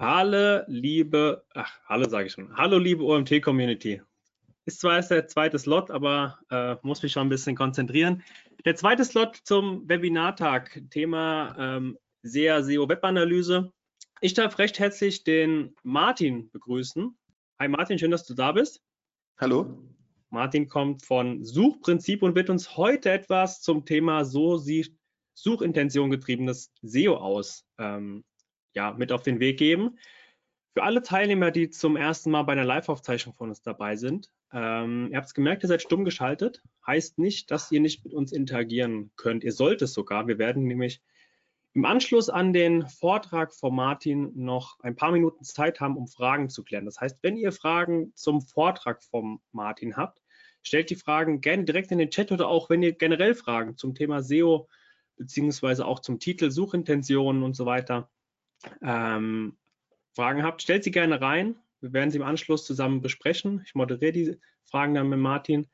Hallo, liebe, ach, hallo sage ich schon. Hallo, liebe OMT-Community. Ist zwar erst der zweite Slot, aber äh, muss mich schon ein bisschen konzentrieren. Der zweite Slot zum Webinartag, Thema ähm, SEA SEO Webanalyse. Ich darf recht herzlich den Martin begrüßen. Hi Martin, schön, dass du da bist. Hallo. Martin kommt von Suchprinzip und wird uns heute etwas zum Thema so sieht Suchintention getriebenes SEO aus ähm, ja, mit auf den Weg geben. Für alle Teilnehmer, die zum ersten Mal bei einer Live-Aufzeichnung von uns dabei sind, ähm, ihr habt es gemerkt, ihr seid stumm geschaltet. Heißt nicht, dass ihr nicht mit uns interagieren könnt. Ihr sollt es sogar. Wir werden nämlich im Anschluss an den Vortrag von Martin noch ein paar Minuten Zeit haben, um Fragen zu klären. Das heißt, wenn ihr Fragen zum Vortrag von Martin habt, stellt die Fragen gerne direkt in den Chat oder auch wenn ihr generell Fragen zum Thema SEO beziehungsweise auch zum Titel, Suchintentionen und so weiter ähm, Fragen habt, stellt sie gerne rein. Wir werden sie im Anschluss zusammen besprechen. Ich moderiere die Fragen dann mit Martin.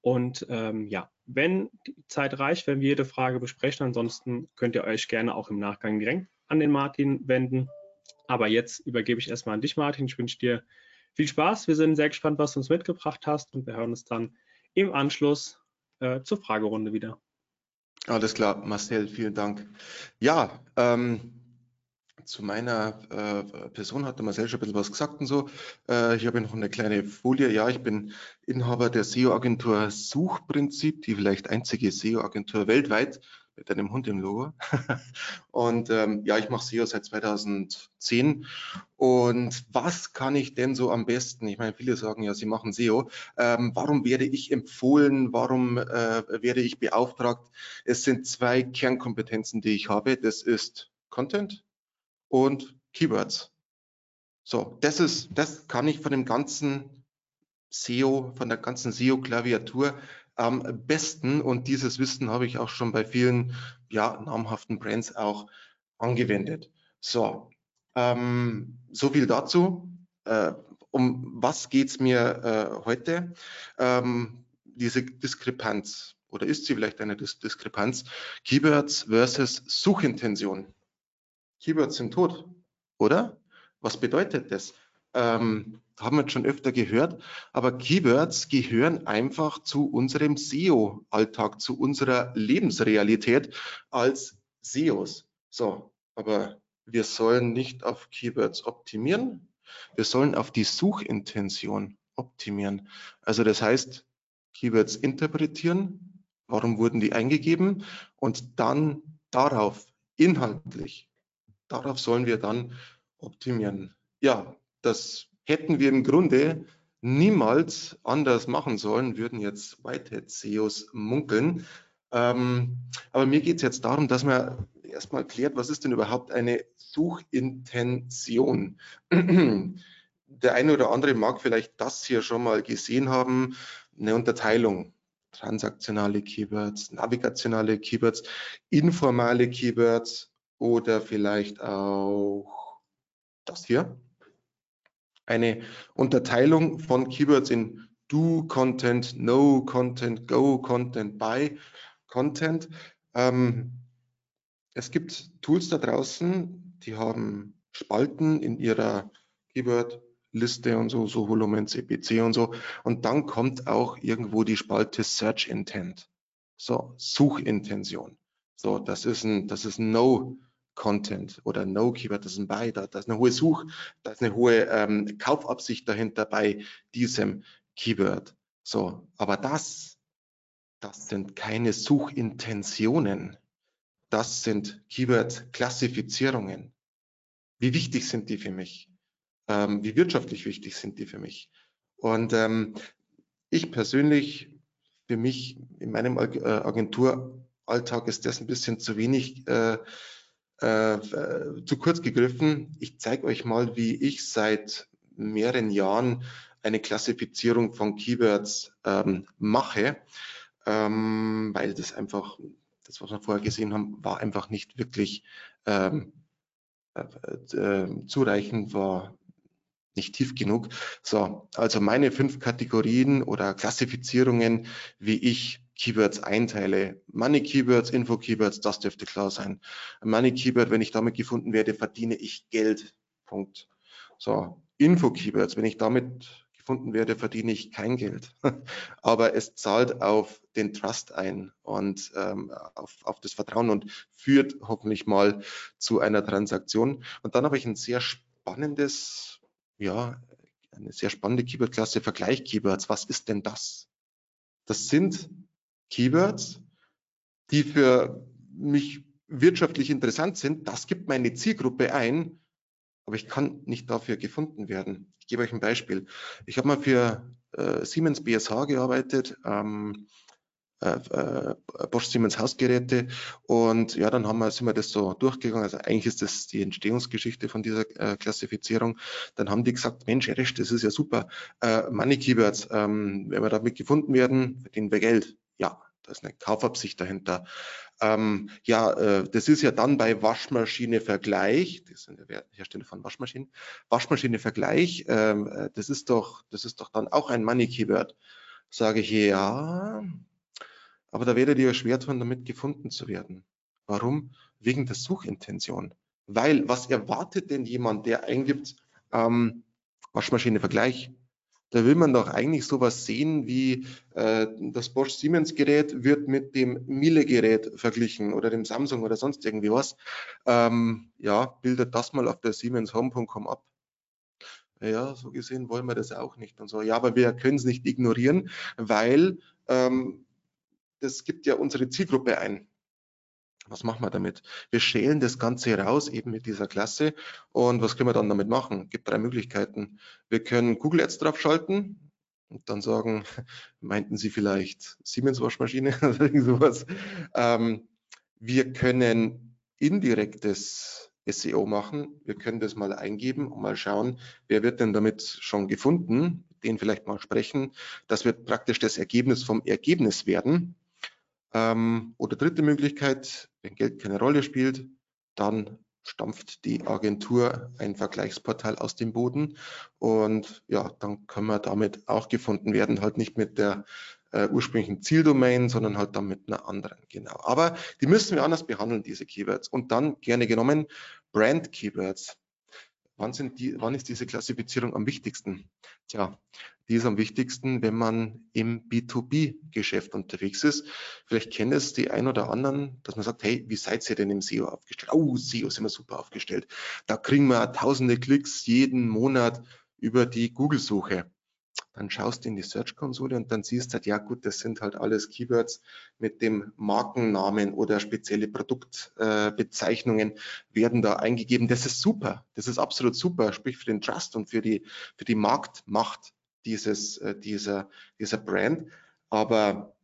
Und ähm, ja, wenn die Zeit reicht, werden wir jede Frage besprechen. Ansonsten könnt ihr euch gerne auch im Nachgang direkt an den Martin wenden. Aber jetzt übergebe ich erstmal an dich, Martin. Ich wünsche dir viel Spaß. Wir sind sehr gespannt, was du uns mitgebracht hast und wir hören uns dann im Anschluss äh, zur Fragerunde wieder. Alles klar, Marcel, vielen Dank. Ja, ähm, zu meiner äh, Person hat der Marcel schon ein bisschen was gesagt und so. Äh, ich habe noch eine kleine Folie. Ja, ich bin Inhaber der SEO-Agentur Suchprinzip, die vielleicht einzige SEO-Agentur weltweit mit einem Hund im Logo. und ähm, ja, ich mache SEO seit 2010. Und was kann ich denn so am besten? Ich meine, viele sagen ja, sie machen SEO. Ähm, warum werde ich empfohlen? Warum äh, werde ich beauftragt? Es sind zwei Kernkompetenzen, die ich habe. Das ist Content und Keywords. So, das ist, das kann ich von dem ganzen SEO, von der ganzen SEO-Klaviatur am besten und dieses Wissen habe ich auch schon bei vielen ja, namhaften Brands auch angewendet. So, ähm, so viel dazu. Äh, um was geht's mir äh, heute? Ähm, diese Diskrepanz oder ist sie vielleicht eine Dis Diskrepanz? Keywords versus Suchintention. Keywords sind tot, oder? Was bedeutet das? Ähm, haben wir schon öfter gehört, aber Keywords gehören einfach zu unserem SEO-Alltag, zu unserer Lebensrealität als SEOs. So, aber wir sollen nicht auf Keywords optimieren, wir sollen auf die Suchintention optimieren. Also das heißt, Keywords interpretieren, warum wurden die eingegeben und dann darauf inhaltlich darauf sollen wir dann optimieren. Ja, das hätten wir im Grunde niemals anders machen sollen, würden jetzt Whitehead-SEOs munkeln. Ähm, aber mir geht es jetzt darum, dass man erstmal klärt, was ist denn überhaupt eine Suchintention? Der eine oder andere mag vielleicht das hier schon mal gesehen haben, eine Unterteilung. Transaktionale Keywords, navigationale Keywords, informale Keywords, oder vielleicht auch das hier. Eine Unterteilung von Keywords in Do Content, No Content, Go Content, Buy Content. Ähm, es gibt Tools da draußen, die haben Spalten in ihrer Keyword-Liste und so, so Volumen, CPC und so. Und dann kommt auch irgendwo die Spalte Search Intent. So, Suchintention. So, das ist ein, das ist ein No Content oder No-Keyword, das ist ein Buy, da, da ist eine hohe Such, da ist eine hohe ähm, Kaufabsicht dahinter bei diesem Keyword. So, aber das, das sind keine Suchintentionen. Das sind Keyword-Klassifizierungen. Wie wichtig sind die für mich? Ähm, wie wirtschaftlich wichtig sind die für mich? Und ähm, ich persönlich, für mich in meinem äh, Agenturalltag ist das ein bisschen zu wenig äh, äh, zu kurz gegriffen. Ich zeige euch mal, wie ich seit mehreren Jahren eine Klassifizierung von Keywords ähm, mache, ähm, weil das einfach, das was wir vorher gesehen haben, war einfach nicht wirklich ähm, äh, äh, zureichend, war nicht tief genug. So, also meine fünf Kategorien oder Klassifizierungen, wie ich Keywords einteile. Money Keywords, Info Keywords, das dürfte klar sein. Money Keyword, wenn ich damit gefunden werde, verdiene ich Geld. Punkt. So, Info-Keywords, wenn ich damit gefunden werde, verdiene ich kein Geld. Aber es zahlt auf den Trust ein und ähm, auf, auf das Vertrauen und führt hoffentlich mal zu einer Transaktion. Und dann habe ich ein sehr spannendes, ja, eine sehr spannende Keyword-Klasse, Vergleich-Keywords. Was ist denn das? Das sind Keywords, die für mich wirtschaftlich interessant sind. Das gibt meine Zielgruppe ein, aber ich kann nicht dafür gefunden werden. Ich gebe euch ein Beispiel. Ich habe mal für äh, Siemens BSH gearbeitet, ähm, äh, äh, Bosch Siemens Hausgeräte und ja, dann haben wir, sind wir das so durchgegangen. Also eigentlich ist das die Entstehungsgeschichte von dieser äh, Klassifizierung. Dann haben die gesagt, Mensch, Rest, das ist ja super. Äh, Money Keywords, ähm, wenn wir damit gefunden werden, verdienen wir Geld. Ja, da ist eine Kaufabsicht dahinter. Ähm, ja, äh, das ist ja dann bei Waschmaschine Vergleich, das sind der Hersteller von Waschmaschinen, Waschmaschine Vergleich, ähm, äh, das ist doch, das ist doch dann auch ein Money Keyword. Sage ich, ja, aber da werdet ihr schwer tun, damit gefunden zu werden. Warum? Wegen der Suchintention. Weil, was erwartet denn jemand, der eingibt, ähm, Waschmaschine Vergleich? Da will man doch eigentlich sowas sehen wie äh, das Bosch Siemens Gerät wird mit dem Miele Gerät verglichen oder dem Samsung oder sonst irgendwie was. Ähm, ja, bildet das mal auf der Siemens Home.com ab. Ja, so gesehen wollen wir das auch nicht und so. Ja, aber wir können es nicht ignorieren, weil ähm, das gibt ja unsere Zielgruppe ein. Was machen wir damit? Wir schälen das Ganze raus, eben mit dieser Klasse. Und was können wir dann damit machen? Es gibt drei Möglichkeiten. Wir können Google Ads draufschalten und dann sagen, meinten Sie vielleicht Siemens Waschmaschine oder sowas. Ähm, wir können indirektes SEO machen. Wir können das mal eingeben und mal schauen, wer wird denn damit schon gefunden, den vielleicht mal sprechen. Das wird praktisch das Ergebnis vom Ergebnis werden. Ähm, oder dritte Möglichkeit, wenn Geld keine Rolle spielt, dann stampft die Agentur ein Vergleichsportal aus dem Boden und ja, dann können wir damit auch gefunden werden, halt nicht mit der äh, ursprünglichen Zieldomain, sondern halt dann mit einer anderen, genau. Aber die müssen wir anders behandeln, diese Keywords. Und dann gerne genommen Brand Keywords. Wann, sind die, wann ist diese Klassifizierung am wichtigsten? Tja, die ist am wichtigsten, wenn man im B2B-Geschäft unterwegs ist. Vielleicht kennen es die ein oder anderen, dass man sagt, hey, wie seid ihr denn im SEO aufgestellt? Oh, SEO sind wir super aufgestellt. Da kriegen wir tausende Klicks jeden Monat über die Google-Suche dann schaust du in die Search-Konsole und dann siehst du halt, ja gut, das sind halt alles Keywords mit dem Markennamen oder spezielle Produktbezeichnungen äh, werden da eingegeben. Das ist super, das ist absolut super, sprich für den Trust und für die, für die Marktmacht dieses, äh, dieser, dieser Brand. Aber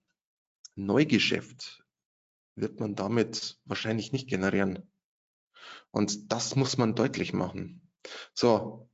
Neugeschäft wird man damit wahrscheinlich nicht generieren. Und das muss man deutlich machen. So,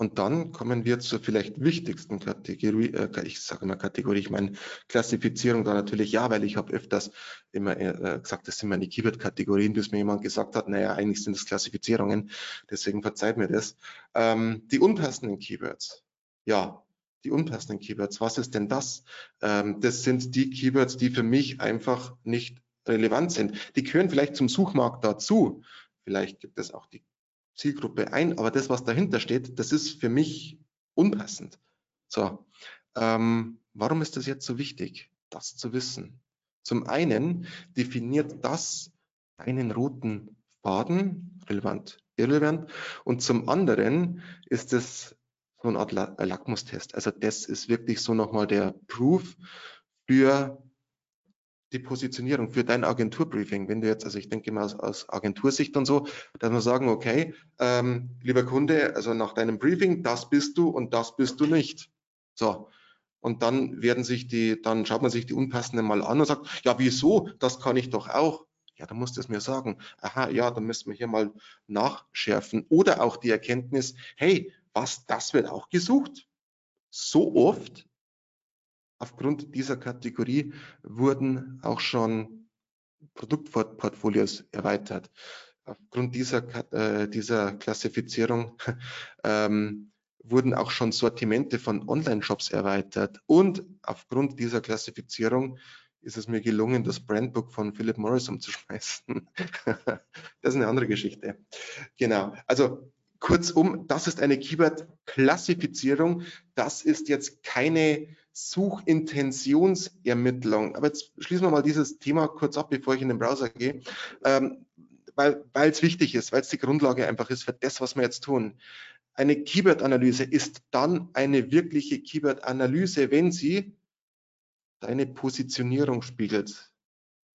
und dann kommen wir zur vielleicht wichtigsten Kategorie, äh, ich sage immer Kategorie, ich meine Klassifizierung da natürlich ja, weil ich habe öfters immer äh, gesagt, das sind meine Keyword-Kategorien, bis mir jemand gesagt hat, naja, eigentlich sind das Klassifizierungen, deswegen verzeiht mir das. Ähm, die unpassenden Keywords, ja, die unpassenden Keywords, was ist denn das? Ähm, das sind die Keywords, die für mich einfach nicht relevant sind. Die gehören vielleicht zum Suchmarkt dazu. Vielleicht gibt es auch die Zielgruppe ein, aber das, was dahinter steht, das ist für mich unpassend. So, ähm, warum ist das jetzt so wichtig, das zu wissen? Zum einen definiert das einen roten Faden, relevant, irrelevant, und zum anderen ist es so eine Art Lackmustest. Also das ist wirklich so nochmal der Proof für die Positionierung für dein Agenturbriefing. Wenn du jetzt, also ich denke mal aus, aus Agentursicht und so, dass wir sagen, okay, ähm, lieber Kunde, also nach deinem Briefing, das bist du und das bist du nicht. So. Und dann werden sich die, dann schaut man sich die Unpassenden mal an und sagt, ja, wieso? Das kann ich doch auch. Ja, dann musst du es mir sagen. Aha, ja, dann müssen wir hier mal nachschärfen. Oder auch die Erkenntnis, hey, was, das wird auch gesucht? So oft, Aufgrund dieser Kategorie wurden auch schon Produktportfolios erweitert. Aufgrund dieser, äh, dieser Klassifizierung ähm, wurden auch schon Sortimente von Online-Shops erweitert. Und aufgrund dieser Klassifizierung ist es mir gelungen, das Brandbook von Philip Morris umzuschmeißen. das ist eine andere Geschichte. Genau. Also kurzum, das ist eine Keyword-Klassifizierung. Das ist jetzt keine Suchintentionsermittlung. Aber jetzt schließen wir mal dieses Thema kurz ab, bevor ich in den Browser gehe, ähm, weil es wichtig ist, weil es die Grundlage einfach ist für das, was wir jetzt tun. Eine Keyword-Analyse ist dann eine wirkliche Keyword-Analyse, wenn sie deine Positionierung spiegelt.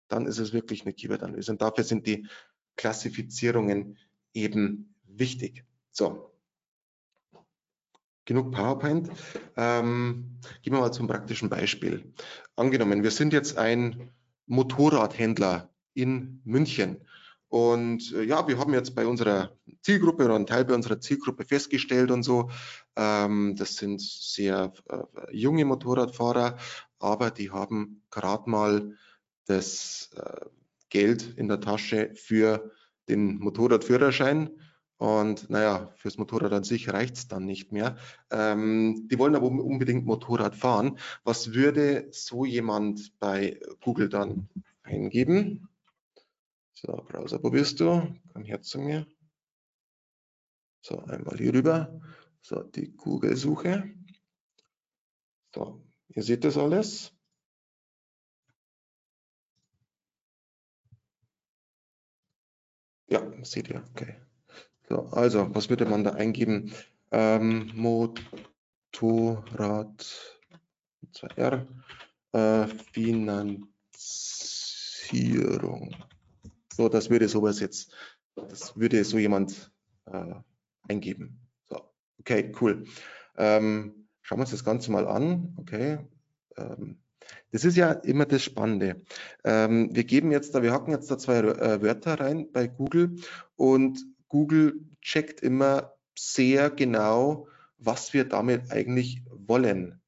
Dann ist es wirklich eine Keyword-Analyse. Und dafür sind die Klassifizierungen eben wichtig. So, genug PowerPoint. Ähm, gehen wir mal zum praktischen Beispiel. Angenommen, wir sind jetzt ein Motorradhändler in München und äh, ja, wir haben jetzt bei unserer Zielgruppe oder einen Teil bei unserer Zielgruppe festgestellt und so, ähm, das sind sehr äh, junge Motorradfahrer, aber die haben gerade mal das äh, Geld in der Tasche für den Motorradführerschein und naja, fürs Motorrad an sich reicht es dann nicht mehr. Ähm, die wollen aber unbedingt Motorrad fahren. Was würde so jemand bei Google dann eingeben? So, Browser, wo bist du? Komm her zu mir. So, einmal hier rüber. So, die Google-Suche. So, ihr seht das alles. Ja, seht ihr, okay. So, also, was würde man da eingeben? Ähm, Motorrad 2R äh, Finanzierung. So, das würde sowas jetzt, das würde so jemand äh, eingeben. So, okay, cool. Ähm, schauen wir uns das Ganze mal an. Okay. Ähm, das ist ja immer das Spannende. Ähm, wir geben jetzt da, wir hacken jetzt da zwei äh, Wörter rein bei Google und Google checkt immer sehr genau, was wir damit eigentlich wollen.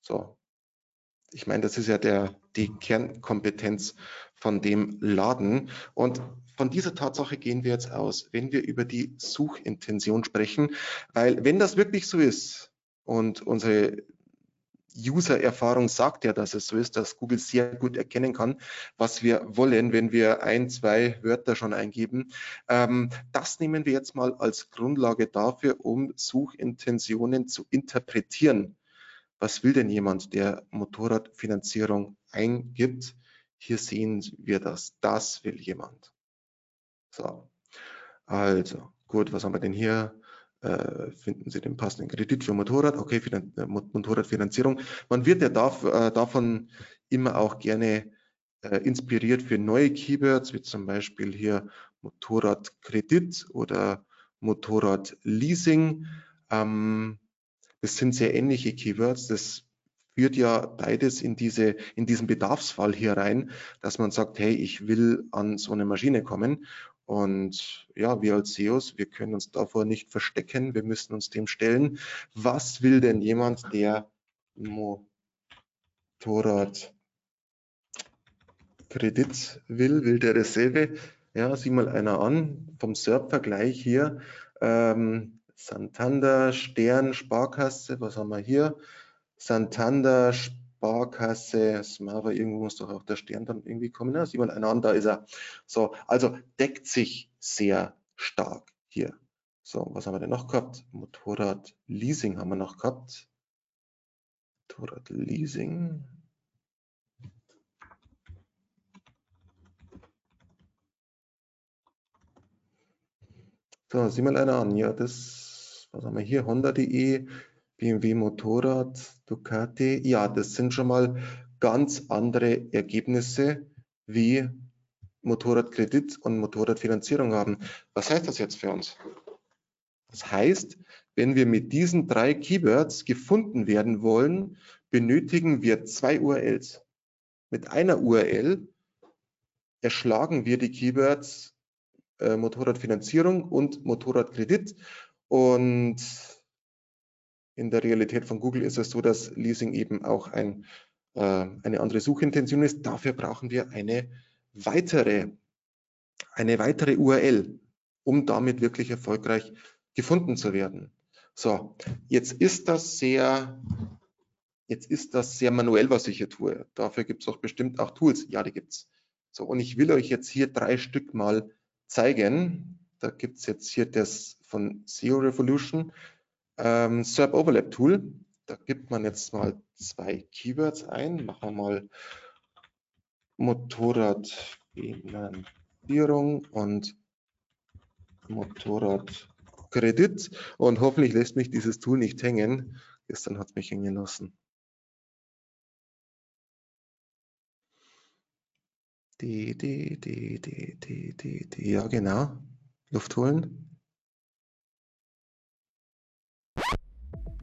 So. Ich meine, das ist ja der, die Kernkompetenz von dem Laden. Und von dieser Tatsache gehen wir jetzt aus, wenn wir über die Suchintention sprechen, weil wenn das wirklich so ist und unsere User-Erfahrung sagt ja, dass es so ist, dass Google sehr gut erkennen kann, was wir wollen, wenn wir ein, zwei Wörter schon eingeben. Ähm, das nehmen wir jetzt mal als Grundlage dafür, um Suchintentionen zu interpretieren. Was will denn jemand, der Motorradfinanzierung eingibt? Hier sehen wir das. Das will jemand. So, also gut, was haben wir denn hier? Äh, finden Sie den passenden Kredit für Motorrad, okay, Finan äh, Motorradfinanzierung. Man wird ja darf, äh, davon immer auch gerne äh, inspiriert für neue Keywords, wie zum Beispiel hier Motorradkredit oder Motorradleasing. Ähm, das sind sehr ähnliche Keywords. Das führt ja beides in, diese, in diesen Bedarfsfall hier rein, dass man sagt, hey, ich will an so eine Maschine kommen und ja, wir als SEOs, wir können uns davor nicht verstecken. Wir müssen uns dem stellen. Was will denn jemand, der Motorrad Kredit will? Will der dasselbe? Ja, sieh mal einer an. Vom SERP-Vergleich hier. Ähm, Santander, Stern, Sparkasse. Was haben wir hier? Santander, Sparkasse. Smara, irgendwo muss doch auch der Stern dann irgendwie kommen. Ja, sieh mal einer an, da ist er. So, also deckt sich sehr stark hier. So, was haben wir denn noch gehabt? Motorrad Leasing haben wir noch gehabt. Motorrad Leasing. So, sieh mal einer an. Ja, das, was haben wir hier? Honda.de, BMW Motorrad, Ducati. Ja, das sind schon mal ganz andere Ergebnisse wie Motorradkredit und Motorradfinanzierung haben. Was heißt das jetzt für uns? Das heißt, wenn wir mit diesen drei Keywords gefunden werden wollen, benötigen wir zwei URLs. Mit einer URL erschlagen wir die Keywords äh, Motorradfinanzierung und Motorradkredit und in der Realität von Google ist es so, dass Leasing eben auch ein, äh, eine andere Suchintention ist. Dafür brauchen wir eine weitere, eine weitere URL, um damit wirklich erfolgreich gefunden zu werden. So, jetzt ist das sehr, jetzt ist das sehr manuell, was ich hier tue. Dafür gibt es auch bestimmt auch Tools. Ja, die gibt es. So, und ich will euch jetzt hier drei Stück mal zeigen. Da gibt es jetzt hier das von SEO Revolution. Ähm, SERP Overlap Tool, da gibt man jetzt mal zwei Keywords ein. Machen wir mal Motorradfinanzierung und Motorradkredit. Und hoffentlich lässt mich dieses Tool nicht hängen. Gestern hat es mich hängen lassen. Die, die, die, die, die, die, die, ja genau. Luft holen.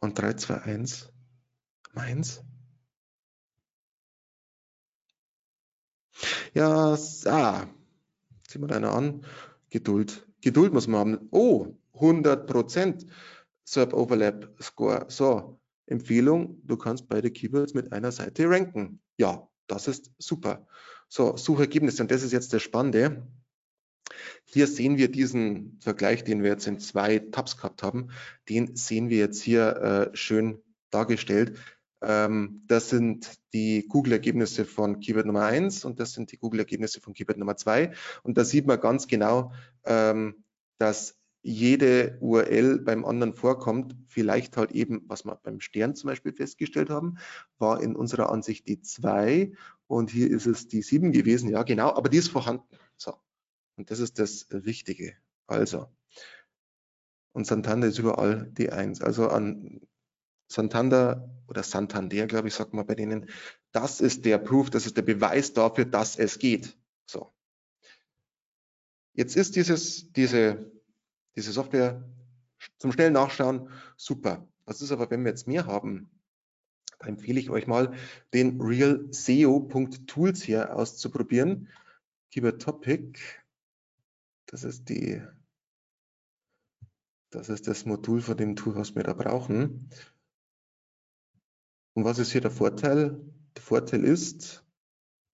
und 3, 2, 1. Meins. Ja, ah, zieh mal einer an. Geduld. Geduld muss man haben. Oh, 100% SERP Overlap Score. So, Empfehlung, du kannst beide Keywords mit einer Seite ranken. Ja, das ist super. So, Suchergebnisse. Und das ist jetzt das Spannende. Hier sehen wir diesen Vergleich, den wir jetzt in zwei Tabs gehabt haben, den sehen wir jetzt hier äh, schön dargestellt. Ähm, das sind die Google-Ergebnisse von Keyword Nummer 1 und das sind die Google-Ergebnisse von Keyword Nummer 2. Und da sieht man ganz genau, ähm, dass jede URL beim anderen vorkommt, vielleicht halt eben, was wir beim Stern zum Beispiel festgestellt haben, war in unserer Ansicht die 2 und hier ist es die 7 gewesen, ja genau, aber die ist vorhanden. So. Und das ist das Wichtige. Also, und Santander ist überall die Eins. Also an Santander oder Santander, glaube ich, sagt man bei denen, das ist der Proof, das ist der Beweis dafür, dass es geht. So. Jetzt ist dieses, diese, diese Software zum schnellen Nachschauen super. Das ist aber, wenn wir jetzt mehr haben, da empfehle ich euch mal, den realseo.tools hier auszuprobieren. Keyword Topic das ist die, das ist das Modul von dem Tool, was wir da brauchen. Und was ist hier der Vorteil? Der Vorteil ist,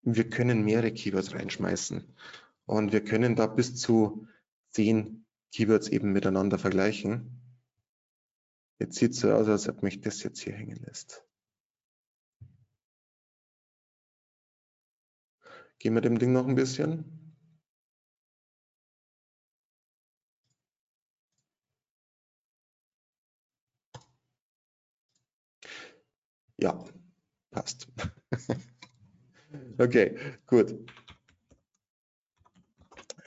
wir können mehrere Keywords reinschmeißen und wir können da bis zu zehn Keywords eben miteinander vergleichen. Jetzt sieht es so aus, als ob mich das jetzt hier hängen lässt. Gehen wir dem Ding noch ein bisschen. Ja, passt. okay, gut.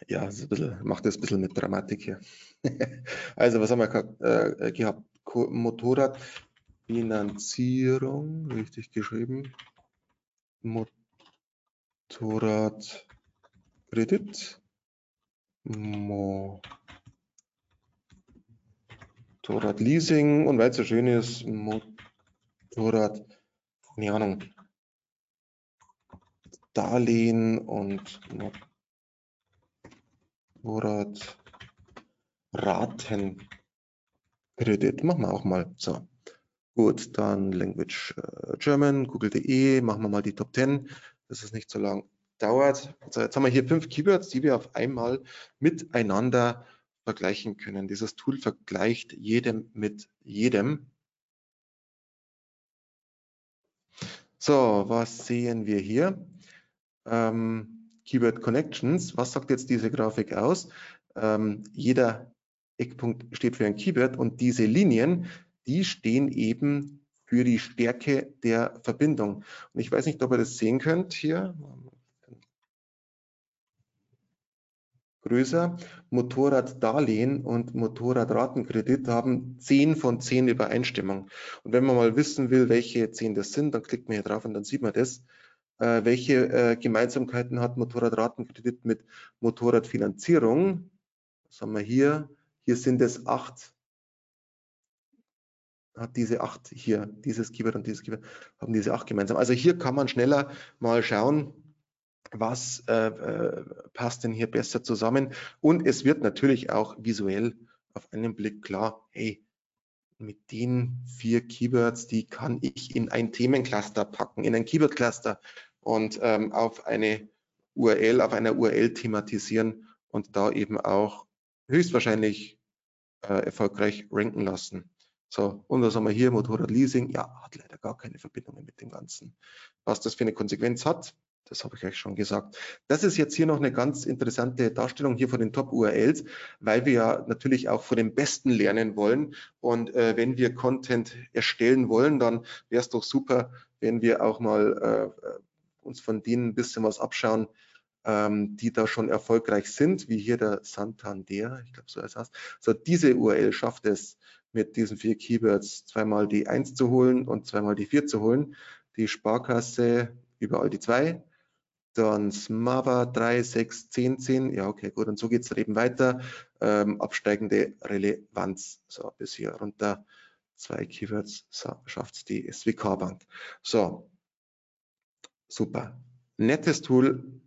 Ja, das bisschen, macht das ein bisschen mit Dramatik hier. also, was haben wir äh, gehabt? Motorradfinanzierung, richtig geschrieben. Motorradkredit. Motorradleasing und weil es so schön ist, Motorrad Motorrad, keine Ahnung, Darlehen und Motorrad Ratenkredit. Machen wir auch mal. So. Gut, dann Language äh, German, google.de, machen wir mal die Top 10, dass es nicht so lang dauert. Also jetzt haben wir hier fünf Keywords, die wir auf einmal miteinander vergleichen können. Dieses Tool vergleicht jedem mit jedem. So, was sehen wir hier? Ähm, Keyword Connections. Was sagt jetzt diese Grafik aus? Ähm, jeder Eckpunkt steht für ein Keyword und diese Linien, die stehen eben für die Stärke der Verbindung. Und ich weiß nicht, ob ihr das sehen könnt hier größer. Motorraddarlehen und Motorradratenkredit haben 10 von 10 Übereinstimmung. Und wenn man mal wissen will, welche 10 das sind, dann klickt man hier drauf und dann sieht man das. Äh, welche äh, Gemeinsamkeiten hat Motorradratenkredit mit Motorradfinanzierung? Was haben wir hier? Hier sind es 8 hat diese acht hier, dieses Keyword und dieses Keyword, haben diese acht gemeinsam. Also hier kann man schneller mal schauen, was äh, äh, passt denn hier besser zusammen. Und es wird natürlich auch visuell auf einen Blick klar, hey, mit den vier Keywords, die kann ich in ein Themencluster packen, in ein Keyword-Cluster und ähm, auf eine URL, auf einer URL thematisieren und da eben auch höchstwahrscheinlich äh, erfolgreich ranken lassen. So, und was haben wir hier? Motorradleasing, ja, hat leider gar keine Verbindungen mit dem Ganzen. Was das für eine Konsequenz hat, das habe ich euch schon gesagt. Das ist jetzt hier noch eine ganz interessante Darstellung hier von den Top-URLs, weil wir ja natürlich auch von den Besten lernen wollen. Und äh, wenn wir Content erstellen wollen, dann wäre es doch super, wenn wir auch mal äh, uns von denen ein bisschen was abschauen, ähm, die da schon erfolgreich sind, wie hier der Santander, ich glaube so heißt das. So, diese URL schafft es mit diesen vier Keywords zweimal die 1 zu holen und zweimal die 4 zu holen. Die Sparkasse überall die 2, dann Smava 3, 6, 10, 10. Ja, okay, gut. Und so geht es eben weiter. Ähm, absteigende Relevanz. So, bis hier runter. Zwei Keywords so, schafft die SWK Bank. So, super. Nettes Tool,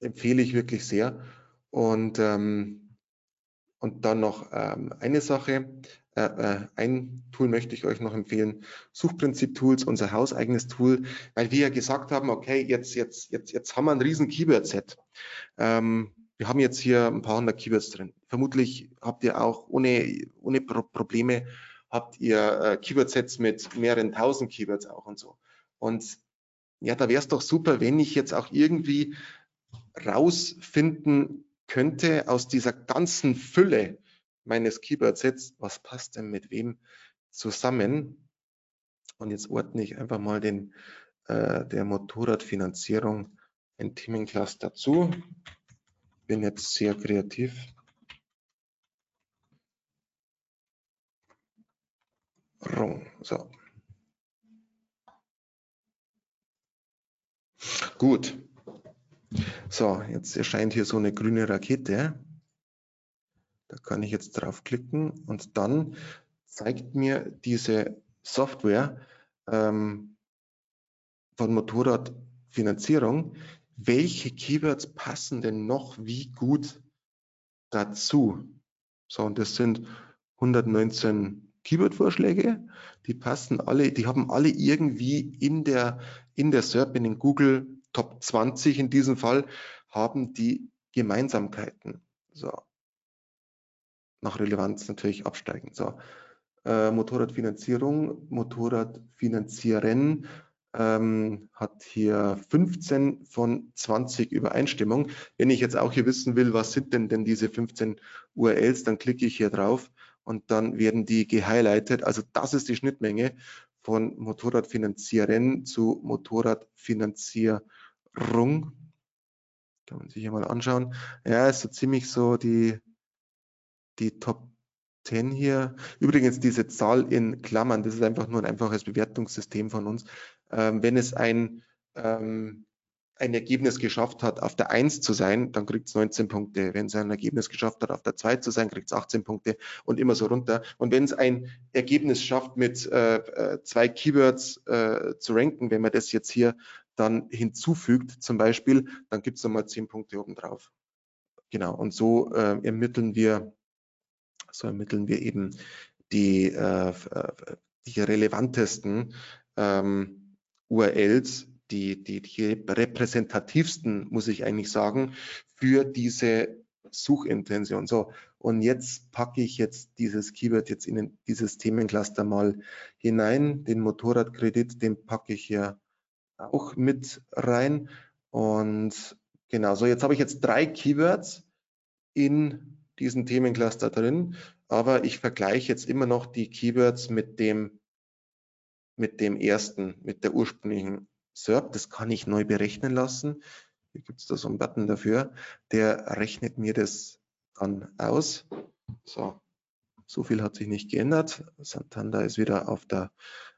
empfehle ich wirklich sehr. Und, ähm, und dann noch ähm, eine Sache. Äh, äh, ein Tool möchte ich euch noch empfehlen, Suchprinzip-Tools, unser hauseigenes Tool, weil wir ja gesagt haben, okay, jetzt, jetzt, jetzt, jetzt haben wir ein riesen Keyword-Set. Ähm, wir haben jetzt hier ein paar hundert Keywords drin. Vermutlich habt ihr auch ohne, ohne Pro Probleme habt ihr äh, Keyword-Sets mit mehreren tausend Keywords auch und so. Und ja, da wäre es doch super, wenn ich jetzt auch irgendwie rausfinden könnte aus dieser ganzen Fülle, meines Keyword-Sets, was passt denn mit wem zusammen? Und jetzt ordne ich einfach mal den, äh, der Motorradfinanzierung ein Themencluster zu. Bin jetzt sehr kreativ. So. Gut. So, jetzt erscheint hier so eine grüne Rakete. Da kann ich jetzt draufklicken und dann zeigt mir diese Software ähm, von Motorradfinanzierung, welche Keywords passen denn noch wie gut dazu. So, und das sind 119 Keyword-Vorschläge, die passen alle, die haben alle irgendwie in der, in der SERP, in den Google Top 20 in diesem Fall, haben die Gemeinsamkeiten. So, nach Relevanz natürlich absteigen. So, äh, Motorradfinanzierung, Motorradfinanzieren ähm, hat hier 15 von 20 Übereinstimmung. Wenn ich jetzt auch hier wissen will, was sind denn denn diese 15 URLs, dann klicke ich hier drauf und dann werden die gehighlightet. Also das ist die Schnittmenge von Motorradfinanzieren zu Motorradfinanzierung. Kann man sich hier mal anschauen. Ja, ist so ziemlich so die die Top 10 hier. Übrigens diese Zahl in Klammern, das ist einfach nur ein einfaches Bewertungssystem von uns. Ähm, wenn es ein, ähm, ein Ergebnis geschafft hat, auf der 1 zu sein, dann kriegt es 19 Punkte. Wenn es ein Ergebnis geschafft hat, auf der 2 zu sein, kriegt es 18 Punkte und immer so runter. Und wenn es ein Ergebnis schafft, mit äh, äh, zwei Keywords äh, zu ranken, wenn man das jetzt hier dann hinzufügt, zum Beispiel, dann gibt es nochmal 10 Punkte obendrauf. Genau, und so äh, ermitteln wir so ermitteln wir eben die, äh, äh, die relevantesten ähm, URLs, die, die, die repräsentativsten, muss ich eigentlich sagen, für diese Suchintention. So, und jetzt packe ich jetzt dieses Keyword jetzt in dieses Themencluster mal hinein. Den Motorradkredit, den packe ich hier auch mit rein. Und genau, so jetzt habe ich jetzt drei Keywords in diesen Themencluster drin, aber ich vergleiche jetzt immer noch die Keywords mit dem, mit dem ersten, mit der ursprünglichen SERP. Das kann ich neu berechnen lassen. Hier gibt es da so einen Button dafür. Der rechnet mir das dann aus. So, so viel hat sich nicht geändert. Santander ist wieder auf der,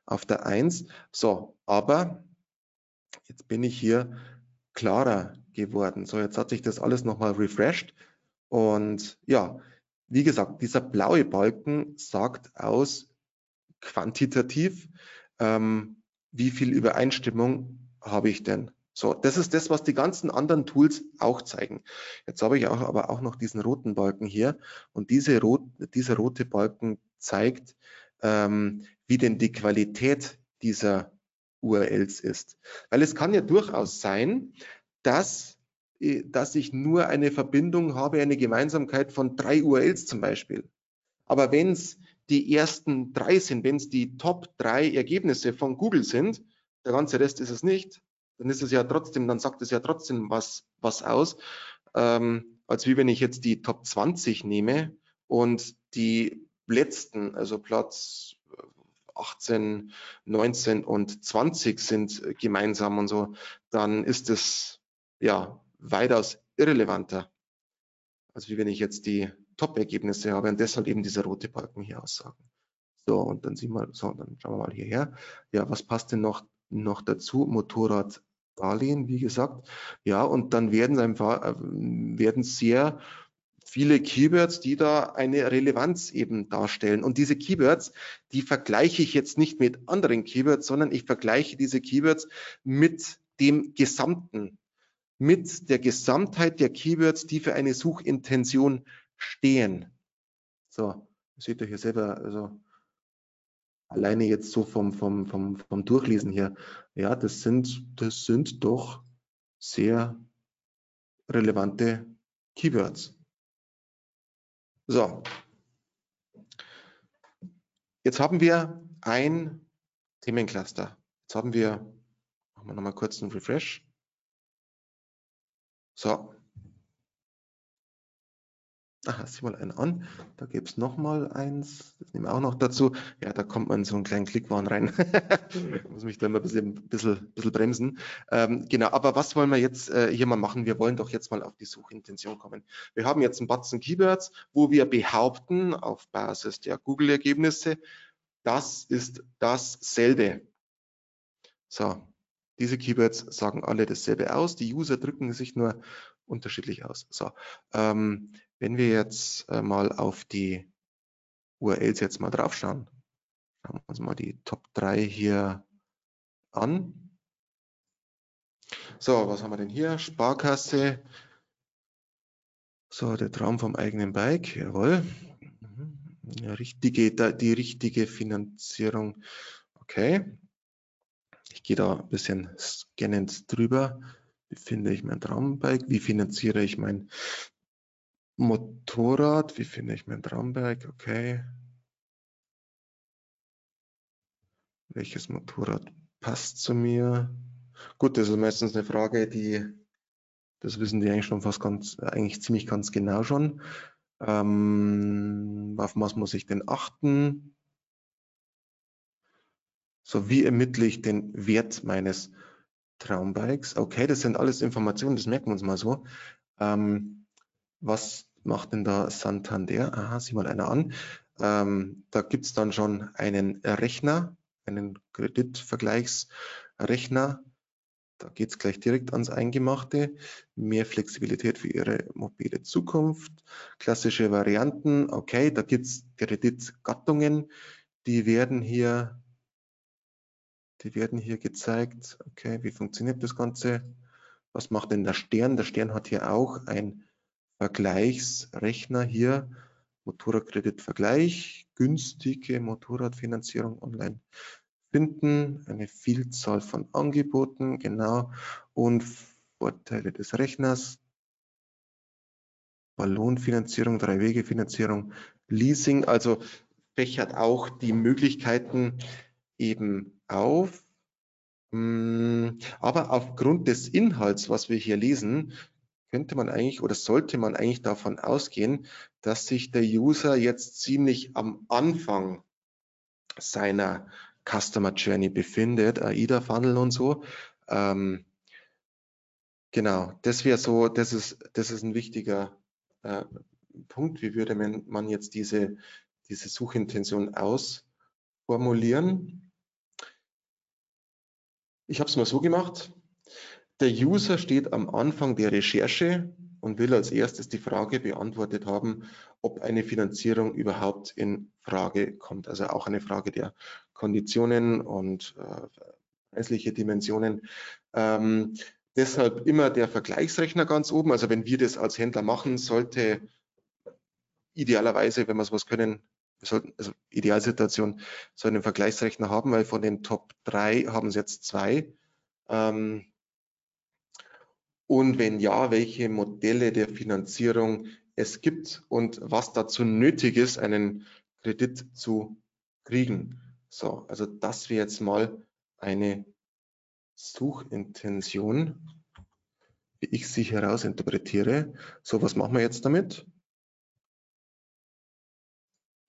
auf der 1. So, aber jetzt bin ich hier klarer geworden. So, jetzt hat sich das alles nochmal refreshed. Und ja, wie gesagt, dieser blaue Balken sagt aus quantitativ, ähm, wie viel Übereinstimmung habe ich denn? So, das ist das, was die ganzen anderen Tools auch zeigen. Jetzt habe ich auch, aber auch noch diesen roten Balken hier und diese rot, dieser rote Balken zeigt, ähm, wie denn die Qualität dieser URLs ist. Weil es kann ja durchaus sein, dass, dass ich nur eine Verbindung habe, eine Gemeinsamkeit von drei URLs zum Beispiel. Aber wenn es die ersten drei sind, wenn es die Top drei Ergebnisse von Google sind, der ganze Rest ist es nicht, dann ist es ja trotzdem, dann sagt es ja trotzdem was, was aus, ähm, als wie wenn ich jetzt die Top 20 nehme und die letzten, also Platz 18, 19 und 20 sind gemeinsam und so, dann ist es ja weitaus irrelevanter, als wie wenn ich jetzt die Top-Ergebnisse habe und deshalb eben diese rote Balken hier aussagen. So, und dann sehen wir, so, dann schauen wir mal hierher. Ja, was passt denn noch, noch dazu? Motorrad Darlehen, wie gesagt. Ja, und dann werden einfach, äh, werden sehr viele Keywords, die da eine Relevanz eben darstellen. Und diese Keywords, die vergleiche ich jetzt nicht mit anderen Keywords, sondern ich vergleiche diese Keywords mit dem Gesamten, mit der Gesamtheit der Keywords, die für eine Suchintention stehen. So, seht ihr hier selber, also alleine jetzt so vom, vom, vom, vom Durchlesen hier, ja, das sind, das sind doch sehr relevante Keywords. So, jetzt haben wir ein Themencluster. Jetzt haben wir, machen wir nochmal kurz einen Refresh. So, Ach, sieh mal einen an. Da gibt es nochmal eins. Das nehmen wir auch noch dazu. Ja, da kommt man in so einen kleinen Klickwahn rein. muss mich da immer ein bisschen, bisschen, bisschen bremsen. Ähm, genau, aber was wollen wir jetzt äh, hier mal machen? Wir wollen doch jetzt mal auf die Suchintention kommen. Wir haben jetzt einen Batzen Keywords, wo wir behaupten, auf Basis der Google-Ergebnisse, das ist dasselbe. So, diese Keywords sagen alle dasselbe aus. Die User drücken sich nur unterschiedlich aus. So, ähm, wenn wir jetzt äh, mal auf die URLs jetzt mal drauf schauen, schauen wir uns mal die Top 3 hier an. So, was haben wir denn hier? Sparkasse. So, der Traum vom eigenen Bike, jawohl. Ja, richtige, die richtige Finanzierung. Okay. Ich gehe da ein bisschen scannend drüber. Wie finde ich mein Traumbike? Wie finanziere ich mein Motorrad, wie finde ich mein Traumbike? Okay. Welches Motorrad passt zu mir? Gut, das ist meistens eine Frage, die, das wissen die eigentlich schon fast ganz, eigentlich ziemlich ganz genau schon. Ähm, auf was muss ich denn achten? So, wie ermittle ich den Wert meines Traumbikes? Okay, das sind alles Informationen, das merken wir uns mal so. Ähm, was macht denn da Santander? Aha, sieh mal einer an. Ähm, da gibt es dann schon einen Rechner, einen Kreditvergleichsrechner. Da geht es gleich direkt ans Eingemachte. Mehr Flexibilität für Ihre mobile Zukunft. Klassische Varianten. Okay, da gibt es Kreditgattungen. Die werden hier, die werden hier gezeigt. Okay, wie funktioniert das Ganze? Was macht denn der Stern? Der Stern hat hier auch ein Vergleichsrechner hier, Motorradkreditvergleich, günstige Motorradfinanzierung online finden, eine Vielzahl von Angeboten, genau, und Vorteile des Rechners, Ballonfinanzierung, Drei-Wege-Finanzierung, Leasing, also fächert auch die Möglichkeiten eben auf. Hm, aber aufgrund des Inhalts, was wir hier lesen, könnte man eigentlich oder sollte man eigentlich davon ausgehen, dass sich der User jetzt ziemlich am Anfang seiner Customer Journey befindet, AIDA Funnel und so. Ähm, genau, das wäre so, das ist, das ist ein wichtiger äh, Punkt. Wie würde man, jetzt diese, diese Suchintention ausformulieren? Ich habe es mal so gemacht. Der User steht am Anfang der Recherche und will als erstes die Frage beantwortet haben, ob eine Finanzierung überhaupt in Frage kommt. Also auch eine Frage der Konditionen und äh, preisliche Dimensionen. Ähm, deshalb immer der Vergleichsrechner ganz oben. Also wenn wir das als Händler machen, sollte idealerweise, wenn wir sowas können, wir sollten, also Idealsituation, so einen Vergleichsrechner haben, weil von den Top 3 haben es jetzt zwei. Ähm, und wenn ja, welche Modelle der Finanzierung es gibt und was dazu nötig ist, einen Kredit zu kriegen. So, also das wäre jetzt mal eine Suchintention, wie ich sie herausinterpretiere. So, was machen wir jetzt damit?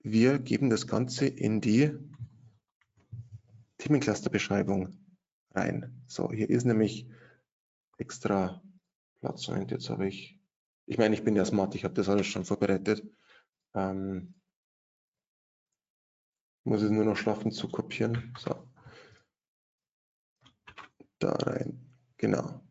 Wir geben das Ganze in die Themencluster-Beschreibung rein. So, hier ist nämlich extra Platz und jetzt habe ich, ich meine, ich bin ja smart, ich habe das alles schon vorbereitet. Ähm, muss es nur noch schaffen zu kopieren. So. Da rein, genau.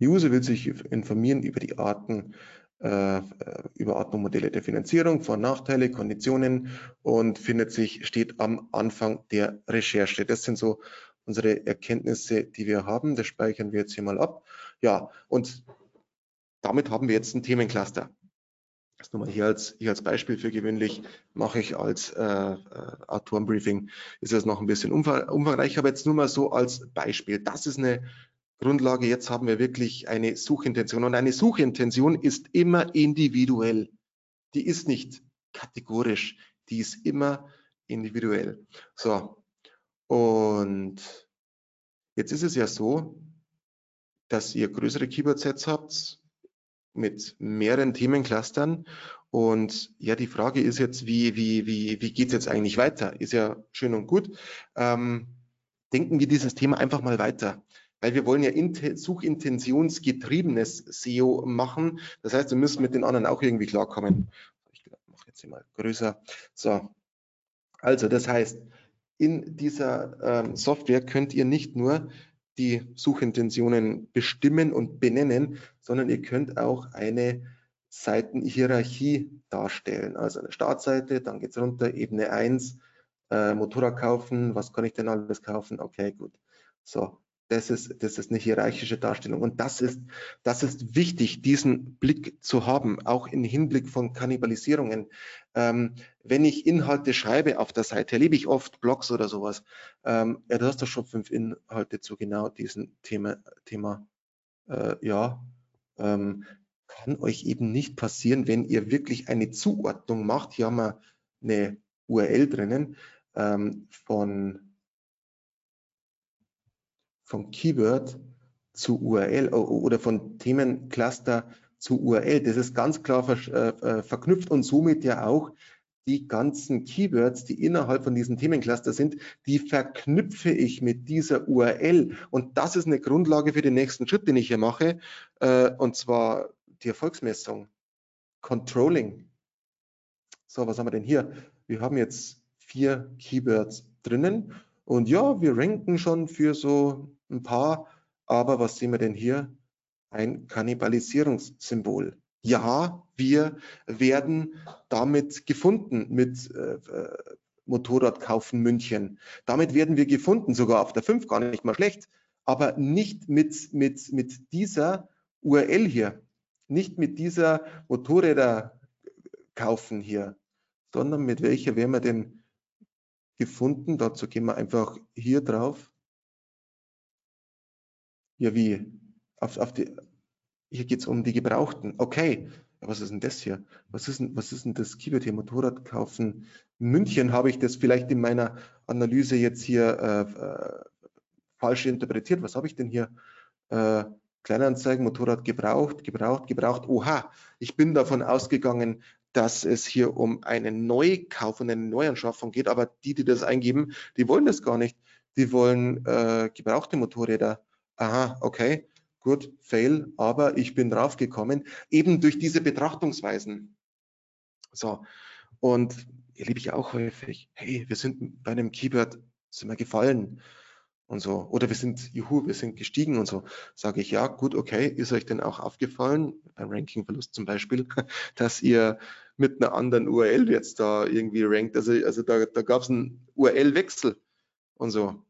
User will sich informieren über die Arten, über Arten und Modelle der Finanzierung, Vor- und Nachteile, Konditionen und findet sich, steht am Anfang der Recherche. Das sind so unsere Erkenntnisse, die wir haben. Das speichern wir jetzt hier mal ab. Ja, und damit haben wir jetzt ein Themencluster. Das nur mal hier als, hier als Beispiel für gewöhnlich mache ich als äh, äh, Autorenbriefing, ist das noch ein bisschen umfangreich, aber jetzt nur mal so als Beispiel. Das ist eine Grundlage. Jetzt haben wir wirklich eine Suchintention und eine Suchintention ist immer individuell. Die ist nicht kategorisch, die ist immer individuell. So, und jetzt ist es ja so, dass ihr größere Keyword-Sets habt, mit mehreren Themenclustern. Und ja, die Frage ist jetzt, wie, wie, wie, wie geht es jetzt eigentlich weiter? Ist ja schön und gut. Ähm, denken wir dieses Thema einfach mal weiter. Weil wir wollen ja suchintentionsgetriebenes SEO machen. Das heißt, wir müssen mit den anderen auch irgendwie klarkommen. Ich mache jetzt hier mal größer. So. Also, das heißt, in dieser ähm, Software könnt ihr nicht nur die Suchintentionen bestimmen und benennen, sondern ihr könnt auch eine Seitenhierarchie darstellen. Also eine Startseite, dann geht es runter, Ebene 1, äh, Motorrad kaufen, was kann ich denn alles kaufen? Okay, gut. So, das ist, das ist eine hierarchische Darstellung. Und das ist, das ist wichtig, diesen Blick zu haben, auch im Hinblick von Kannibalisierungen. Ähm, wenn ich Inhalte schreibe auf der Seite, erlebe ich oft Blogs oder sowas. Ähm, ja, du hast doch schon fünf Inhalte zu genau diesem Thema. Thema. Äh, ja, ähm, kann euch eben nicht passieren, wenn ihr wirklich eine Zuordnung macht. Hier haben wir eine URL drinnen ähm, von von Keyword zu URL oder von Themencluster zu URL. Das ist ganz klar ver äh, äh, verknüpft und somit ja auch die ganzen Keywords, die innerhalb von diesem Themencluster sind, die verknüpfe ich mit dieser URL. Und das ist eine Grundlage für den nächsten Schritt, den ich hier mache, äh, und zwar die Erfolgsmessung. Controlling. So, was haben wir denn hier? Wir haben jetzt vier Keywords drinnen und ja, wir ranken schon für so ein paar, aber was sehen wir denn hier? Ein Kannibalisierungssymbol. Ja, wir werden damit gefunden mit äh, äh Motorradkaufen München. Damit werden wir gefunden, sogar auf der 5, gar nicht mal schlecht, aber nicht mit, mit, mit dieser URL hier, nicht mit dieser Motorräder kaufen hier, sondern mit welcher werden wir denn gefunden? Dazu gehen wir einfach hier drauf ja, wie? Auf, auf die, hier geht es um die Gebrauchten. Okay, was ist denn das hier? Was ist denn, was ist denn das Keyword hier? Motorrad kaufen. München habe ich das vielleicht in meiner Analyse jetzt hier äh, äh, falsch interpretiert. Was habe ich denn hier? Äh, Kleinanzeigen, Motorrad gebraucht, gebraucht, gebraucht. Oha, ich bin davon ausgegangen, dass es hier um einen Neukauf und eine Neuanschaffung geht, aber die, die das eingeben, die wollen das gar nicht. Die wollen äh, gebrauchte Motorräder aha, okay, gut, fail, aber ich bin draufgekommen, eben durch diese Betrachtungsweisen. So, und erlebe ich auch häufig, hey, wir sind bei einem Keyword, sind wir gefallen und so, oder wir sind, juhu, wir sind gestiegen und so, sage ich, ja, gut, okay, ist euch denn auch aufgefallen, beim Rankingverlust zum Beispiel, dass ihr mit einer anderen URL jetzt da irgendwie rankt, also, also da, da gab es einen URL-Wechsel und so.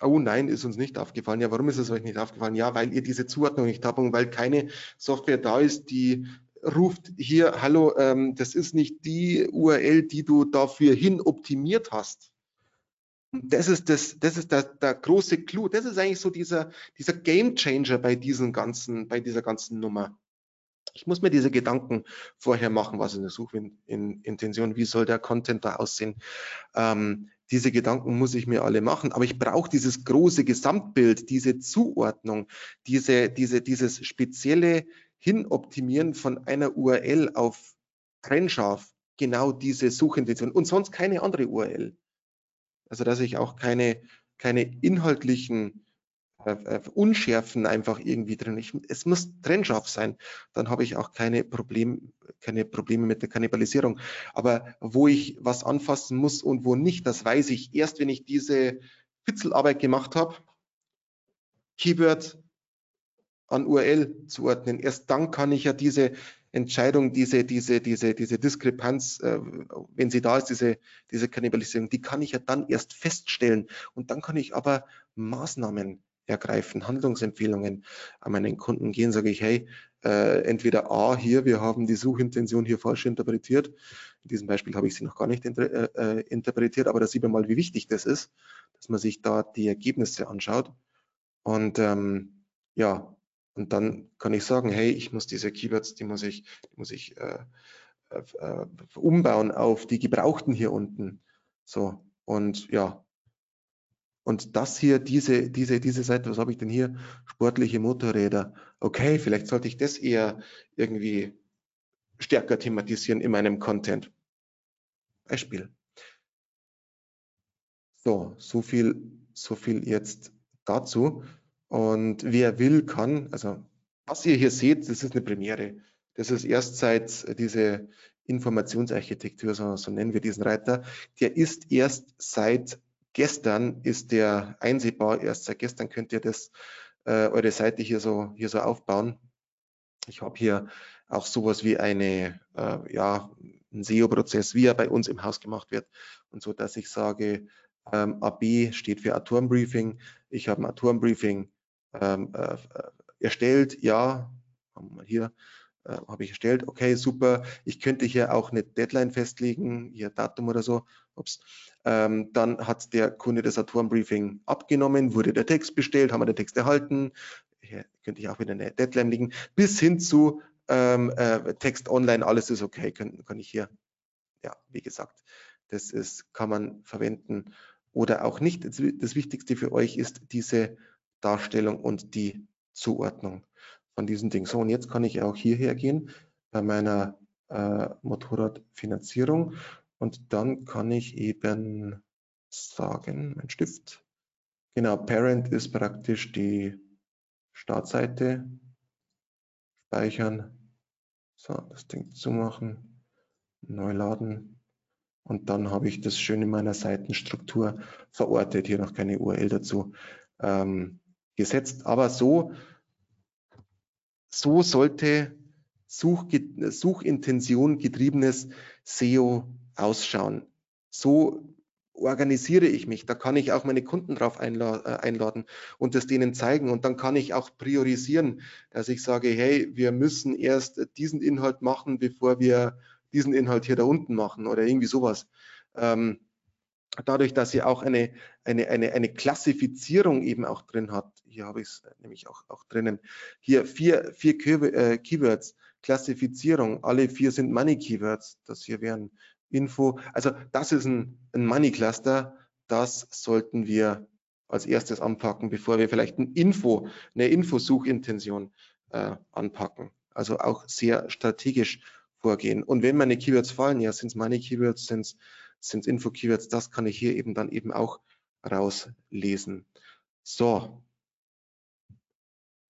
Oh nein, ist uns nicht aufgefallen. Ja, warum ist es euch nicht aufgefallen? Ja, weil ihr diese Zuordnung nicht habt und weil keine Software da ist, die ruft hier, hallo, ähm, das ist nicht die URL, die du dafür hin optimiert hast. Das ist, das, das ist der, der große Clou. Das ist eigentlich so dieser, dieser Game Changer bei, diesen ganzen, bei dieser ganzen Nummer. Ich muss mir diese Gedanken vorher machen, was ist eine Suchintention, wie soll der Content da aussehen. Ähm, diese Gedanken muss ich mir alle machen, aber ich brauche dieses große Gesamtbild, diese Zuordnung, diese, diese, dieses spezielle Hinoptimieren von einer URL auf trennscharf, genau diese Suchintention und sonst keine andere URL. Also dass ich auch keine, keine inhaltlichen äh, äh, Unschärfen einfach irgendwie drin. Ich, es muss trennscharf sein. Dann habe ich auch keine, Problem, keine Probleme mit der Kannibalisierung. Aber wo ich was anfassen muss und wo nicht, das weiß ich erst, wenn ich diese Fitzelarbeit gemacht habe. Keyword an URL zuordnen. Erst dann kann ich ja diese Entscheidung, diese, diese, diese, diese Diskrepanz, äh, wenn sie da ist, diese, diese Kannibalisierung, die kann ich ja dann erst feststellen. Und dann kann ich aber Maßnahmen ergreifen, Handlungsempfehlungen an meinen Kunden gehen, sage ich, hey, äh, entweder A, hier, wir haben die Suchintention hier falsch interpretiert. In diesem Beispiel habe ich sie noch gar nicht inter, äh, äh, interpretiert, aber da sieht man mal, wie wichtig das ist, dass man sich da die Ergebnisse anschaut. Und ähm, ja, und dann kann ich sagen, hey, ich muss diese Keywords, die muss ich, die muss ich äh, äh, umbauen auf die gebrauchten hier unten. So, und ja, und das hier, diese, diese, diese Seite, was habe ich denn hier? Sportliche Motorräder. Okay, vielleicht sollte ich das eher irgendwie stärker thematisieren in meinem Content. Beispiel. So, so viel, so viel jetzt dazu. Und wer will, kann, also was ihr hier seht, das ist eine Premiere. Das ist erst seit diese Informationsarchitektur, so, so nennen wir diesen Reiter, der ist erst seit gestern ist der einsehbar. Erst seit gestern könnt ihr das, äh, eure Seite hier so, hier so aufbauen. Ich habe hier auch sowas wie eine, äh, ja, ein SEO-Prozess, wie er bei uns im Haus gemacht wird. Und so, dass ich sage, ähm, AB steht für Autorenbriefing. Ich habe ein Autorenbriefing ähm, äh, erstellt. Ja, hier äh, habe ich erstellt. Okay, super. Ich könnte hier auch eine Deadline festlegen, hier Datum oder so. Ups. Ähm, dann hat der Kunde das Autorenbriefing abgenommen, wurde der Text bestellt, haben wir den Text erhalten. Hier könnte ich auch wieder eine Deadline liegen. Bis hin zu ähm, äh, Text online, alles ist okay, kann, kann ich hier, ja, wie gesagt, das ist, kann man verwenden oder auch nicht. Das Wichtigste für euch ist diese Darstellung und die Zuordnung von diesen Dingen. So, und jetzt kann ich auch hierher gehen bei meiner äh, Motorradfinanzierung. Und dann kann ich eben sagen, mein Stift, genau, Parent ist praktisch die Startseite, speichern, so, das Ding zumachen, neu laden. Und dann habe ich das schön in meiner Seitenstruktur verortet, hier noch keine URL dazu ähm, gesetzt, aber so so sollte Such, Suchintention getriebenes SEO ausschauen. So organisiere ich mich. Da kann ich auch meine Kunden drauf äh, einladen und es denen zeigen. Und dann kann ich auch priorisieren, dass ich sage, hey, wir müssen erst diesen Inhalt machen, bevor wir diesen Inhalt hier da unten machen oder irgendwie sowas. Ähm, dadurch, dass sie auch eine, eine, eine, eine Klassifizierung eben auch drin hat. Hier habe ich es nämlich auch, auch drinnen. Hier vier, vier äh, Keywords, Klassifizierung, alle vier sind Money Keywords. Das hier wären Info. Also das ist ein, ein Money Cluster. Das sollten wir als erstes anpacken, bevor wir vielleicht ein Info, eine Infosuchintention äh, anpacken. Also auch sehr strategisch vorgehen. Und wenn meine Keywords fallen, ja, sind es Money Keywords, sind es sind Info-Keywords, das kann ich hier eben dann eben auch rauslesen. So,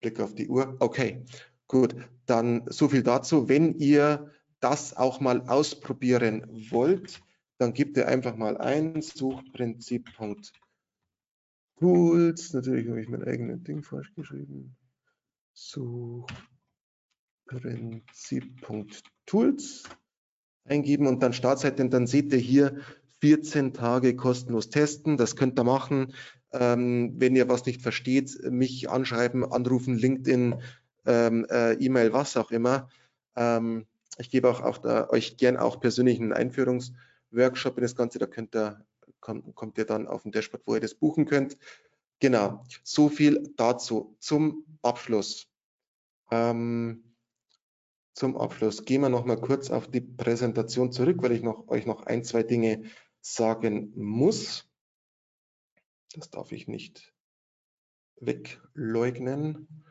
Blick auf die Uhr. Okay, gut, dann so viel dazu. Wenn ihr das auch mal ausprobieren wollt, dann gebt ihr einfach mal ein Suchprinzip.tools. Natürlich habe ich mein eigenes Ding falsch geschrieben. Suchprinzip.tools eingeben und dann Startseite und dann seht ihr hier 14 Tage kostenlos testen. Das könnt ihr machen. Ähm, wenn ihr was nicht versteht, mich anschreiben, anrufen, LinkedIn, ähm, äh, E-Mail, was auch immer. Ähm, ich gebe auch, auch da, euch gern auch persönlichen Einführungsworkshop in das Ganze. Da könnt ihr, kommt, kommt ihr dann auf dem Dashboard, wo ihr das buchen könnt. Genau, so viel dazu. Zum Abschluss. Ähm, zum Abschluss gehen wir noch mal kurz auf die Präsentation zurück, weil ich noch, euch noch ein, zwei Dinge sagen muss. Das darf ich nicht wegleugnen.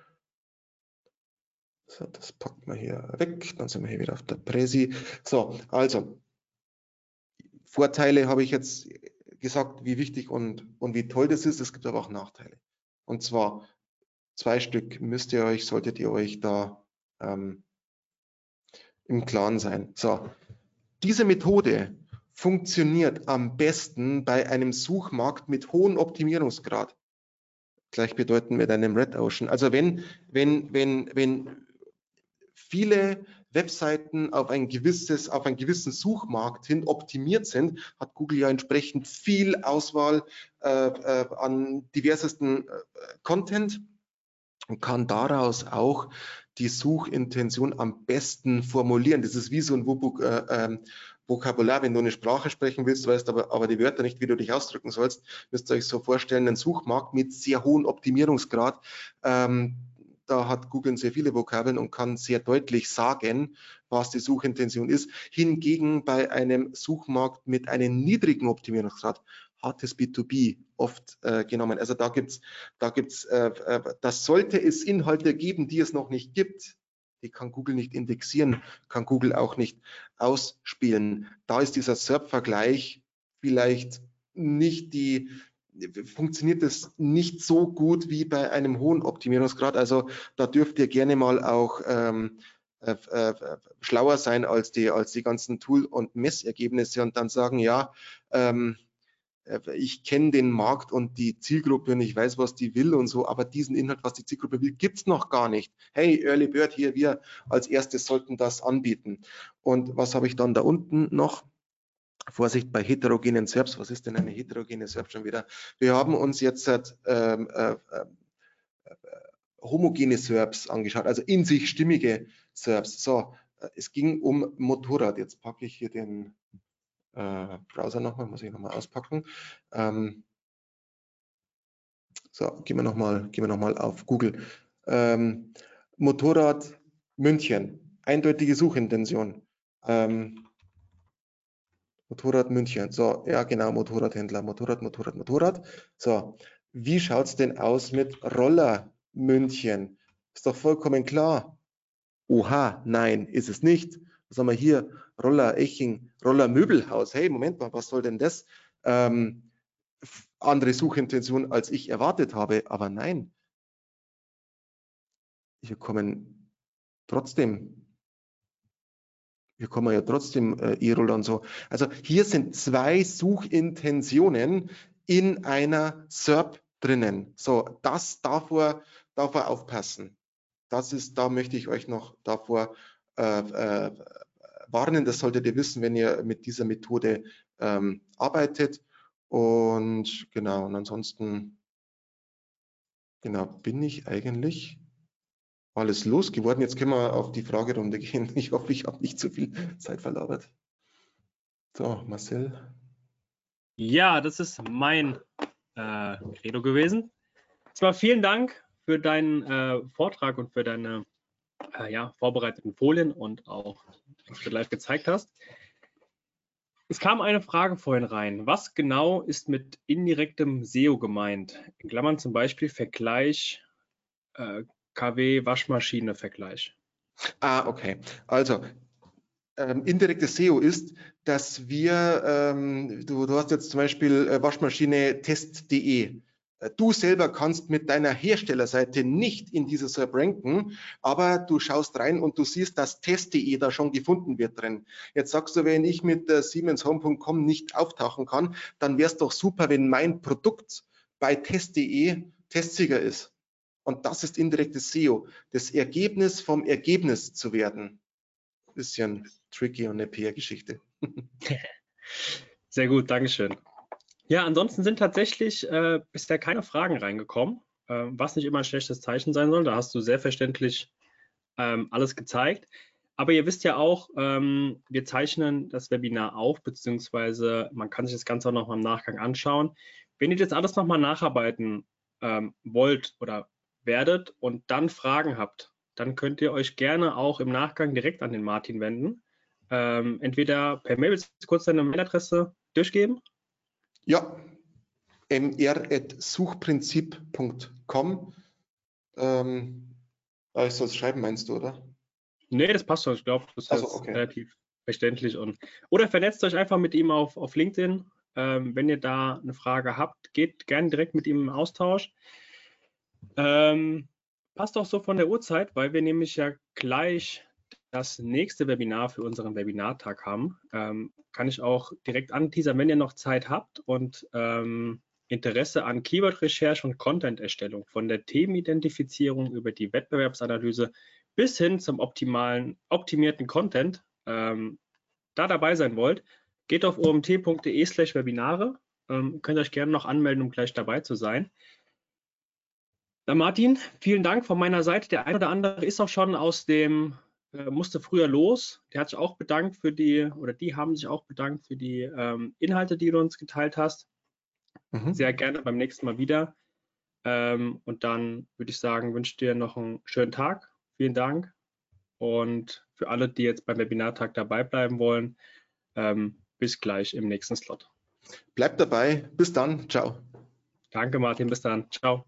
So, das packt man hier weg. Dann sind wir hier wieder auf der Präsi. So, also Vorteile habe ich jetzt gesagt, wie wichtig und, und wie toll das ist. Es gibt aber auch Nachteile. Und zwar zwei Stück müsst ihr euch, solltet ihr euch da ähm, im Klaren sein. So, diese Methode funktioniert am besten bei einem Suchmarkt mit hohem Optimierungsgrad. Gleichbedeutend mit einem Red Ocean. Also wenn, wenn, wenn, wenn viele Webseiten auf ein gewisses, auf einen gewissen Suchmarkt hin optimiert sind, hat Google ja entsprechend viel Auswahl äh, äh, an diversesten äh, Content und kann daraus auch die Suchintention am besten formulieren. Das ist wie so ein äh, ähm, Vokabular, wenn du eine Sprache sprechen willst, weißt aber, aber die Wörter nicht, wie du dich ausdrücken sollst, müsst ihr euch so vorstellen, ein Suchmarkt mit sehr hohem Optimierungsgrad. Ähm, da hat Google sehr viele Vokabeln und kann sehr deutlich sagen, was die Suchintention ist. Hingegen bei einem Suchmarkt mit einem niedrigen Optimierungsgrad hat es B2B oft äh, genommen. Also da gibt's, da gibt's, äh, äh, das sollte es Inhalte geben, die es noch nicht gibt. Die kann Google nicht indexieren, kann Google auch nicht ausspielen. Da ist dieser SERP-Vergleich vielleicht nicht die, funktioniert es nicht so gut wie bei einem hohen Optimierungsgrad. Also da dürft ihr gerne mal auch ähm, äh, äh, schlauer sein als die, als die ganzen Tool- und Messergebnisse und dann sagen, ja, ähm, äh, ich kenne den Markt und die Zielgruppe und ich weiß, was die will und so, aber diesen Inhalt, was die Zielgruppe will, gibt's noch gar nicht. Hey, Early Bird hier, wir als erstes sollten das anbieten. Und was habe ich dann da unten noch? Vorsicht bei heterogenen SERPs. Was ist denn eine heterogene SERP schon wieder? Wir haben uns jetzt ähm, äh, äh, homogene SERPs angeschaut, also in sich stimmige SERPs. So, äh, es ging um Motorrad. Jetzt packe ich hier den äh, Browser nochmal, muss ich nochmal auspacken. Ähm, so, gehen wir nochmal noch, auf Google. Ähm, Motorrad München, eindeutige Suchintention. Ähm, Motorrad München. So, ja genau, Motorradhändler, Motorrad, Motorrad, Motorrad. So, wie schaut es denn aus mit Roller München? Ist doch vollkommen klar. Oha, nein, ist es nicht was haben wir hier? Roller Eching, Roller Möbelhaus. Hey, Moment mal, was soll denn das? Ähm, andere Suchintention, als ich erwartet habe. Aber nein, hier kommen trotzdem, hier kommen ja trotzdem äh, E-Roller und so. Also hier sind zwei Suchintentionen in einer SERP drinnen. So, das davor, davor aufpassen. Das ist, da möchte ich euch noch davor äh, äh, warnen. Das solltet ihr wissen, wenn ihr mit dieser Methode ähm, arbeitet. Und genau, und ansonsten, genau, bin ich eigentlich alles losgeworden. Jetzt können wir auf die Fragerunde gehen. Ich hoffe, ich habe nicht zu viel Zeit verlabert. So, Marcel. Ja, das ist mein äh, Credo gewesen. Zwar vielen Dank für deinen äh, Vortrag und für deine äh, ja, vorbereiteten Folien und auch was du live gezeigt hast. Es kam eine Frage vorhin rein. Was genau ist mit indirektem SEO gemeint? In Klammern zum Beispiel Vergleich äh, KW-Waschmaschine-Vergleich. Ah, okay. Also ähm, indirektes SEO ist, dass wir, ähm, du, du, hast jetzt zum Beispiel äh, Waschmaschine test.de Du selber kannst mit deiner Herstellerseite nicht in dieser SERP ranken, aber du schaust rein und du siehst, dass test.de da schon gefunden wird drin. Jetzt sagst du, wenn ich mit siemenshome.com nicht auftauchen kann, dann wäre es doch super, wenn mein Produkt bei test.de Testsieger ist. Und das ist indirektes SEO, das Ergebnis vom Ergebnis zu werden. Bisschen tricky und eine PR-Geschichte. Sehr gut, Dankeschön. Ja, ansonsten sind tatsächlich äh, bisher keine Fragen reingekommen, äh, was nicht immer ein schlechtes Zeichen sein soll. Da hast du sehr verständlich ähm, alles gezeigt. Aber ihr wisst ja auch, ähm, wir zeichnen das Webinar auf, beziehungsweise man kann sich das Ganze auch noch mal im Nachgang anschauen. Wenn ihr das alles nochmal nacharbeiten ähm, wollt oder werdet und dann Fragen habt, dann könnt ihr euch gerne auch im Nachgang direkt an den Martin wenden. Ähm, entweder per Mail, kurz deine Mailadresse durchgeben? Ja, mr.suchprinzip.com. Ähm, ich soll es schreiben, meinst du, oder? Nee, das passt schon. Ich glaube, das ist also, okay. relativ verständlich. Und, oder vernetzt euch einfach mit ihm auf, auf LinkedIn. Ähm, wenn ihr da eine Frage habt, geht gerne direkt mit ihm im Austausch. Ähm, passt auch so von der Uhrzeit, weil wir nämlich ja gleich das nächste Webinar für unseren Webinartag haben. Ähm, kann ich auch direkt anteasern, wenn ihr noch Zeit habt und ähm, Interesse an Keyword-Recherche und Content-Erstellung, von der Themenidentifizierung über die Wettbewerbsanalyse bis hin zum optimalen, optimierten Content ähm, da dabei sein wollt, geht auf omt.de slash Webinare. Ähm, könnt euch gerne noch anmelden, um gleich dabei zu sein. Dann Martin, vielen Dank von meiner Seite. Der eine oder andere ist auch schon aus dem, äh, musste früher los. Der hat sich auch bedankt für die, oder die haben sich auch bedankt für die ähm, Inhalte, die du uns geteilt hast. Mhm. Sehr gerne beim nächsten Mal wieder. Ähm, und dann würde ich sagen, wünsche dir noch einen schönen Tag. Vielen Dank. Und für alle, die jetzt beim Webinartag dabei bleiben wollen, ähm, bis gleich im nächsten Slot. Bleibt dabei. Bis dann. Ciao. Danke, Martin. Bis dann. Ciao.